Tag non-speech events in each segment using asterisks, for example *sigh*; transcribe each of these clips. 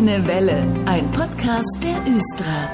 Grüne Welle, ein Podcast der Östra.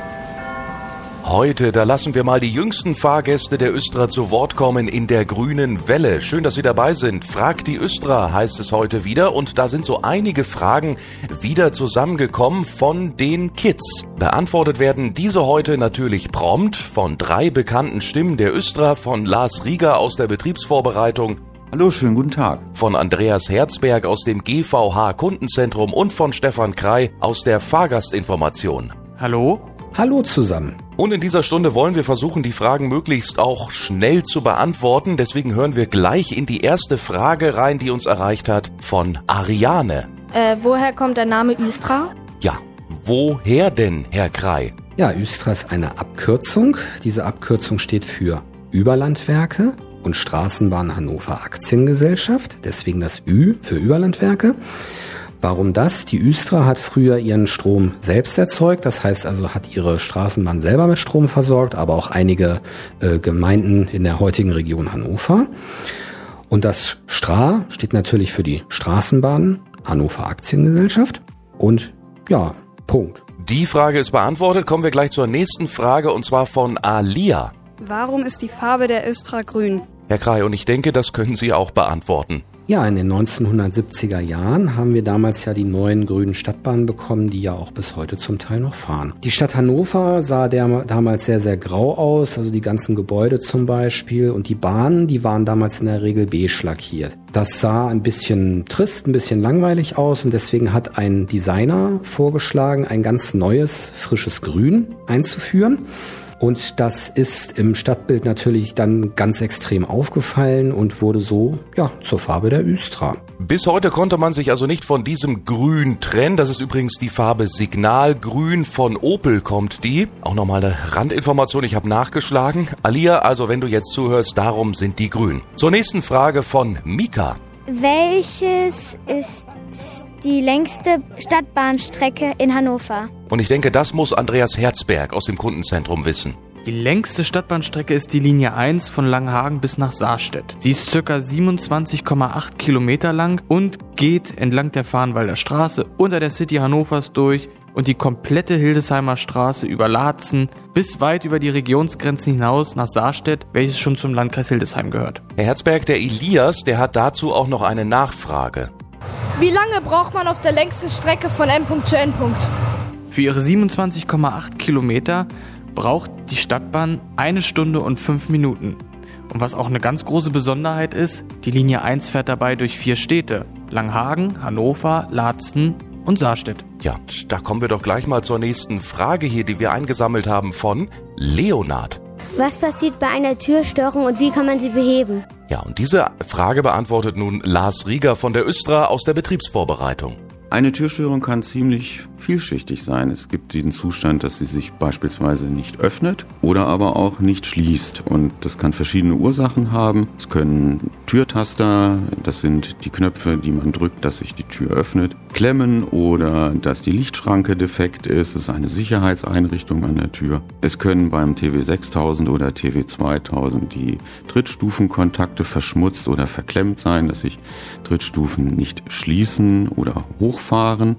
Heute, da lassen wir mal die jüngsten Fahrgäste der Östra zu Wort kommen in der grünen Welle. Schön, dass Sie dabei sind. Frag die Östra heißt es heute wieder und da sind so einige Fragen wieder zusammengekommen von den Kids. Beantwortet werden diese heute natürlich prompt von drei bekannten Stimmen der Östra, von Lars Rieger aus der Betriebsvorbereitung, Hallo, schönen guten Tag. von Andreas Herzberg aus dem GVH Kundenzentrum und von Stefan Krei aus der Fahrgastinformation. Hallo? Hallo zusammen. Und in dieser Stunde wollen wir versuchen, die Fragen möglichst auch schnell zu beantworten. Deswegen hören wir gleich in die erste Frage rein, die uns erreicht hat von Ariane. Äh, woher kommt der Name Ystra? Ja, woher denn, Herr Krei? Ja, Östra ist eine Abkürzung. Diese Abkürzung steht für Überlandwerke und Straßenbahn Hannover Aktiengesellschaft. Deswegen das Ü für Überlandwerke. Warum das? Die Östra hat früher ihren Strom selbst erzeugt. Das heißt also, hat ihre Straßenbahn selber mit Strom versorgt, aber auch einige äh, Gemeinden in der heutigen Region Hannover. Und das Stra steht natürlich für die Straßenbahn Hannover Aktiengesellschaft. Und ja, Punkt. Die Frage ist beantwortet. Kommen wir gleich zur nächsten Frage und zwar von Alia. Warum ist die Farbe der Östra grün? Herr Krei, und ich denke, das können Sie auch beantworten. Ja, in den 1970er Jahren haben wir damals ja die neuen grünen Stadtbahnen bekommen, die ja auch bis heute zum Teil noch fahren. Die Stadt Hannover sah der, damals sehr, sehr grau aus, also die ganzen Gebäude zum Beispiel. Und die Bahnen, die waren damals in der Regel beige lackiert. Das sah ein bisschen trist, ein bisschen langweilig aus und deswegen hat ein Designer vorgeschlagen, ein ganz neues, frisches Grün einzuführen. Und das ist im Stadtbild natürlich dann ganz extrem aufgefallen und wurde so, ja, zur Farbe der Östra. Bis heute konnte man sich also nicht von diesem Grün trennen. Das ist übrigens die Farbe Signalgrün. Von Opel kommt die. Auch nochmal eine Randinformation, ich habe nachgeschlagen. Alia, also wenn du jetzt zuhörst, darum sind die grün. Zur nächsten Frage von Mika. Welches ist die längste Stadtbahnstrecke in Hannover? Und ich denke, das muss Andreas Herzberg aus dem Kundenzentrum wissen. Die längste Stadtbahnstrecke ist die Linie 1 von Langhagen bis nach Saarstedt. Sie ist circa 27,8 Kilometer lang und geht entlang der Farnwalder Straße unter der City Hannovers durch und die komplette Hildesheimer Straße über Laatzen bis weit über die Regionsgrenzen hinaus nach Saarstedt, welches schon zum Landkreis Hildesheim gehört. Herr Herzberg, der Elias, der hat dazu auch noch eine Nachfrage. Wie lange braucht man auf der längsten Strecke von Endpunkt zu Endpunkt? Für ihre 27,8 Kilometer braucht die Stadtbahn eine Stunde und fünf Minuten. Und was auch eine ganz große Besonderheit ist, die Linie 1 fährt dabei durch vier Städte. Langhagen, Hannover, Laatzen und Saarstedt. Ja, da kommen wir doch gleich mal zur nächsten Frage hier, die wir eingesammelt haben von Leonard. Was passiert bei einer Türstörung und wie kann man sie beheben? Ja, und diese Frage beantwortet nun Lars Rieger von der Östra aus der Betriebsvorbereitung. Eine Türstörung kann ziemlich vielschichtig sein. Es gibt den Zustand, dass sie sich beispielsweise nicht öffnet oder aber auch nicht schließt. Und das kann verschiedene Ursachen haben. Es können Türtaster, das sind die Knöpfe, die man drückt, dass sich die Tür öffnet, klemmen oder dass die Lichtschranke defekt ist. Das ist eine Sicherheitseinrichtung an der Tür. Es können beim TW 6000 oder TW 2000 die Trittstufenkontakte verschmutzt oder verklemmt sein, dass sich Trittstufen nicht schließen oder hochfahren.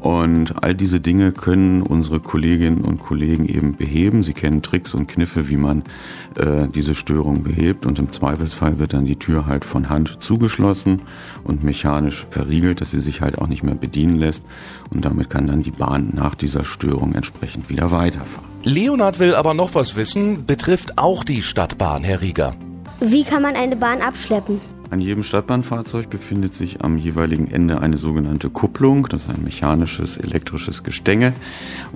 Und all diese Dinge können unsere Kolleginnen und Kollegen eben beheben. Sie kennen Tricks und Kniffe, wie man äh, diese Störung behebt. Und im Zweifelsfall wird dann die Tür halt von Hand zugeschlossen und mechanisch verriegelt, dass sie sich halt auch nicht mehr bedienen lässt. Und damit kann dann die Bahn nach dieser Störung entsprechend wieder weiterfahren. Leonard will aber noch was wissen, betrifft auch die Stadtbahn, Herr Rieger. Wie kann man eine Bahn abschleppen? An jedem Stadtbahnfahrzeug befindet sich am jeweiligen Ende eine sogenannte Kupplung, das ist ein mechanisches, elektrisches Gestänge.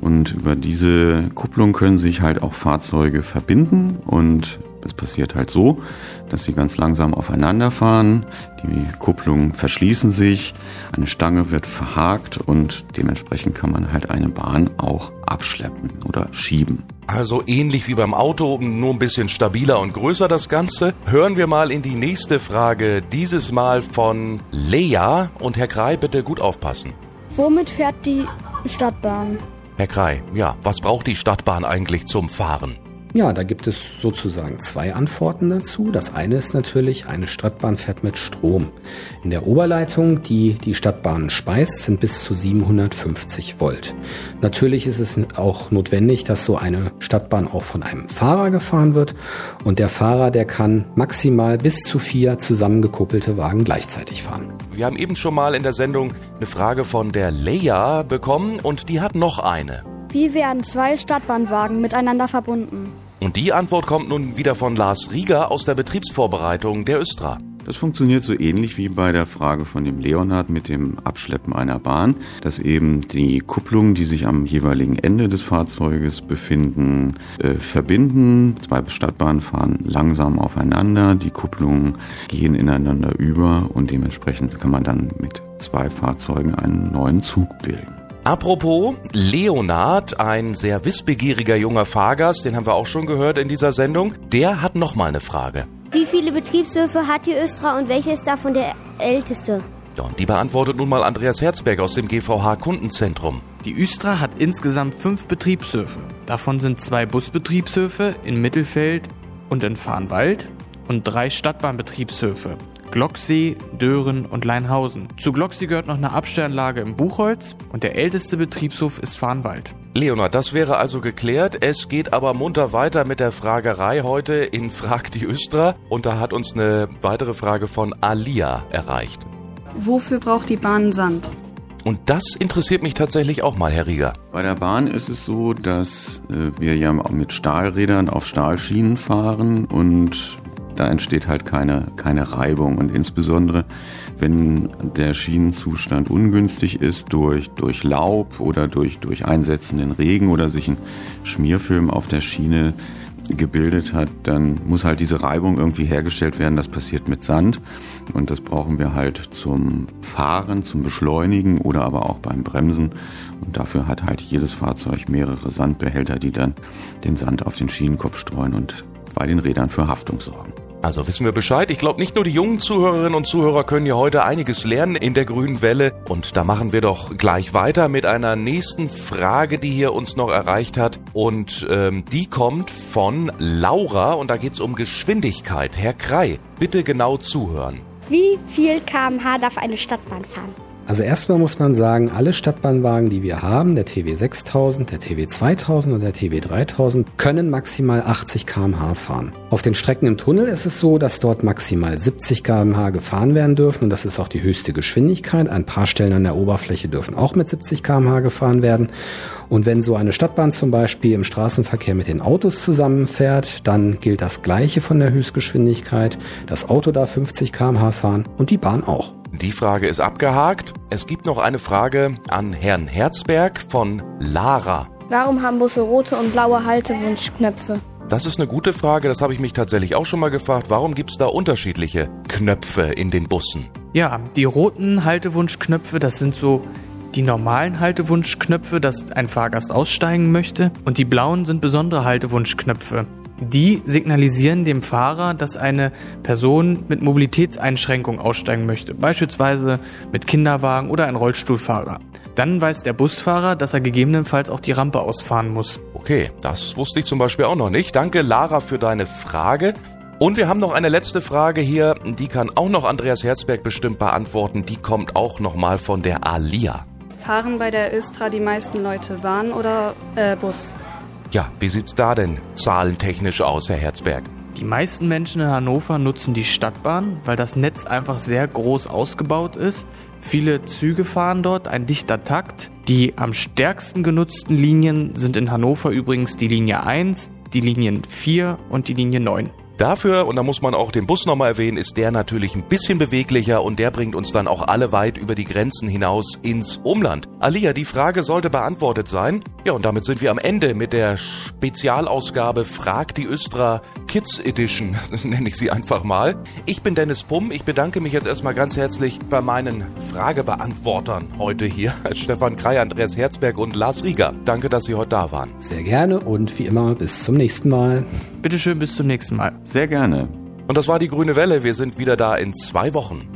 Und über diese Kupplung können sich halt auch Fahrzeuge verbinden und es passiert halt so, dass sie ganz langsam aufeinander fahren, die Kupplungen verschließen sich, eine Stange wird verhakt und dementsprechend kann man halt eine Bahn auch abschleppen oder schieben. Also ähnlich wie beim Auto, nur ein bisschen stabiler und größer das Ganze. Hören wir mal in die nächste Frage, dieses Mal von Lea. Und Herr Krei, bitte gut aufpassen. Womit fährt die Stadtbahn? Herr Krei, ja, was braucht die Stadtbahn eigentlich zum Fahren? Ja, da gibt es sozusagen zwei Antworten dazu. Das eine ist natürlich, eine Stadtbahn fährt mit Strom. In der Oberleitung, die die Stadtbahn speist, sind bis zu 750 Volt. Natürlich ist es auch notwendig, dass so eine Stadtbahn auch von einem Fahrer gefahren wird. Und der Fahrer, der kann maximal bis zu vier zusammengekuppelte Wagen gleichzeitig fahren. Wir haben eben schon mal in der Sendung eine Frage von der Leia bekommen und die hat noch eine. Wie werden zwei Stadtbahnwagen miteinander verbunden? Und die Antwort kommt nun wieder von Lars Rieger aus der Betriebsvorbereitung der Östra. Das funktioniert so ähnlich wie bei der Frage von dem Leonhard mit dem Abschleppen einer Bahn, dass eben die Kupplungen, die sich am jeweiligen Ende des Fahrzeuges befinden, äh, verbinden. Zwei Stadtbahnen fahren langsam aufeinander, die Kupplungen gehen ineinander über und dementsprechend kann man dann mit zwei Fahrzeugen einen neuen Zug bilden. Apropos, Leonard, ein sehr wissbegieriger junger Fahrgast, den haben wir auch schon gehört in dieser Sendung, der hat noch mal eine Frage. Wie viele Betriebshöfe hat die Östra und welche ist davon der älteste? Ja, und die beantwortet nun mal Andreas Herzberg aus dem GVH Kundenzentrum. Die Östra hat insgesamt fünf Betriebshöfe. Davon sind zwei Busbetriebshöfe in Mittelfeld und in Farnwald und drei Stadtbahnbetriebshöfe. Glocksee, Dören und Leinhausen. Zu Glocksee gehört noch eine Abstellanlage im Buchholz und der älteste Betriebshof ist Farnwald. Leonard, das wäre also geklärt. Es geht aber munter weiter mit der Fragerei heute in Frag die Östra. Und da hat uns eine weitere Frage von Alia erreicht. Wofür braucht die Bahn Sand? Und das interessiert mich tatsächlich auch mal, Herr Rieger. Bei der Bahn ist es so, dass äh, wir ja mit Stahlrädern auf Stahlschienen fahren und da entsteht halt keine, keine Reibung. Und insbesondere, wenn der Schienenzustand ungünstig ist durch, durch Laub oder durch, durch einsetzenden Regen oder sich ein Schmierfilm auf der Schiene gebildet hat, dann muss halt diese Reibung irgendwie hergestellt werden. Das passiert mit Sand und das brauchen wir halt zum Fahren, zum Beschleunigen oder aber auch beim Bremsen. Und dafür hat halt jedes Fahrzeug mehrere Sandbehälter, die dann den Sand auf den Schienenkopf streuen und bei den Rädern für Haftung sorgen. Also wissen wir Bescheid. Ich glaube, nicht nur die jungen Zuhörerinnen und Zuhörer können ja heute einiges lernen in der grünen Welle. Und da machen wir doch gleich weiter mit einer nächsten Frage, die hier uns noch erreicht hat. Und ähm, die kommt von Laura und da geht's um Geschwindigkeit. Herr Krei, bitte genau zuhören. Wie viel kmh darf eine Stadtbahn fahren? Also erstmal muss man sagen, alle Stadtbahnwagen, die wir haben, der TW 6000, der TW 2000 und der TW 3000, können maximal 80 kmh fahren. Auf den Strecken im Tunnel ist es so, dass dort maximal 70 kmh gefahren werden dürfen und das ist auch die höchste Geschwindigkeit. Ein paar Stellen an der Oberfläche dürfen auch mit 70 kmh gefahren werden. Und wenn so eine Stadtbahn zum Beispiel im Straßenverkehr mit den Autos zusammenfährt, dann gilt das Gleiche von der Höchstgeschwindigkeit. Das Auto darf 50 kmh fahren und die Bahn auch. Die Frage ist abgehakt. Es gibt noch eine Frage an Herrn Herzberg von Lara. Warum haben Busse rote und blaue Haltewunschknöpfe? Das ist eine gute Frage, das habe ich mich tatsächlich auch schon mal gefragt. Warum gibt es da unterschiedliche Knöpfe in den Bussen? Ja, die roten Haltewunschknöpfe, das sind so die normalen Haltewunschknöpfe, dass ein Fahrgast aussteigen möchte. Und die blauen sind besondere Haltewunschknöpfe. Die signalisieren dem Fahrer, dass eine Person mit Mobilitätseinschränkung aussteigen möchte, beispielsweise mit Kinderwagen oder ein Rollstuhlfahrer. Dann weiß der Busfahrer, dass er gegebenenfalls auch die Rampe ausfahren muss. Okay, das wusste ich zum Beispiel auch noch nicht. Danke, Lara, für deine Frage. Und wir haben noch eine letzte Frage hier, die kann auch noch Andreas Herzberg bestimmt beantworten. Die kommt auch nochmal von der Alia. Fahren bei der Östra die meisten Leute Bahn oder äh, Bus? Ja, wie sieht's da denn zahlentechnisch aus, Herr Herzberg? Die meisten Menschen in Hannover nutzen die Stadtbahn, weil das Netz einfach sehr groß ausgebaut ist. Viele Züge fahren dort, ein dichter Takt. Die am stärksten genutzten Linien sind in Hannover übrigens die Linie 1, die Linien 4 und die Linie 9. Dafür, und da muss man auch den Bus nochmal erwähnen, ist der natürlich ein bisschen beweglicher und der bringt uns dann auch alle weit über die Grenzen hinaus ins Umland. Alia, die Frage sollte beantwortet sein. Ja, und damit sind wir am Ende mit der Spezialausgabe Frag die Östra Kids Edition, *laughs* nenne ich sie einfach mal. Ich bin Dennis Pumm. Ich bedanke mich jetzt erstmal ganz herzlich bei meinen Fragebeantwortern heute hier. *laughs* Stefan Krei, Andreas Herzberg und Lars Rieger. Danke, dass Sie heute da waren. Sehr gerne und wie immer bis zum nächsten Mal. Bitteschön, bis zum nächsten Mal. Sehr gerne. Und das war die Grüne Welle. Wir sind wieder da in zwei Wochen.